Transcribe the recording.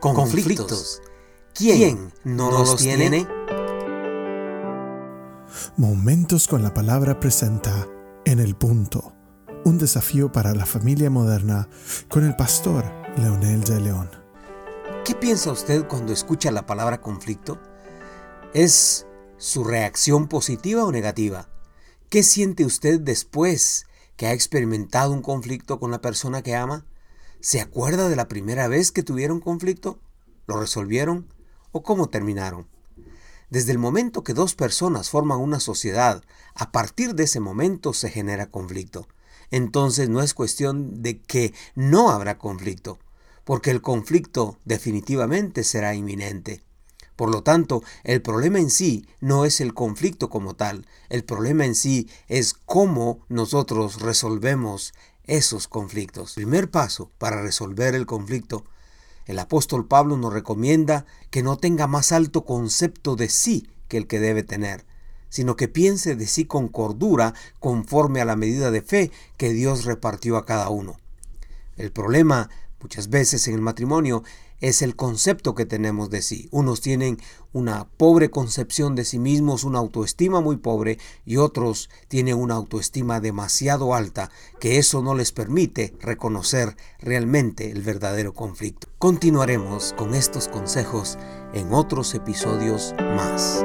conflictos. ¿Quién no los tiene? Momentos con la palabra presenta En el punto, un desafío para la familia moderna con el pastor Leonel de León. ¿Qué piensa usted cuando escucha la palabra conflicto? ¿Es su reacción positiva o negativa? ¿Qué siente usted después que ha experimentado un conflicto con la persona que ama? ¿Se acuerda de la primera vez que tuvieron conflicto? ¿Lo resolvieron? ¿O cómo terminaron? Desde el momento que dos personas forman una sociedad, a partir de ese momento se genera conflicto. Entonces no es cuestión de que no habrá conflicto, porque el conflicto definitivamente será inminente. Por lo tanto, el problema en sí no es el conflicto como tal, el problema en sí es cómo nosotros resolvemos esos conflictos. Primer paso para resolver el conflicto, el apóstol Pablo nos recomienda que no tenga más alto concepto de sí que el que debe tener, sino que piense de sí con cordura conforme a la medida de fe que Dios repartió a cada uno. El problema muchas veces en el matrimonio es el concepto que tenemos de sí. Unos tienen una pobre concepción de sí mismos, una autoestima muy pobre, y otros tienen una autoestima demasiado alta, que eso no les permite reconocer realmente el verdadero conflicto. Continuaremos con estos consejos en otros episodios más.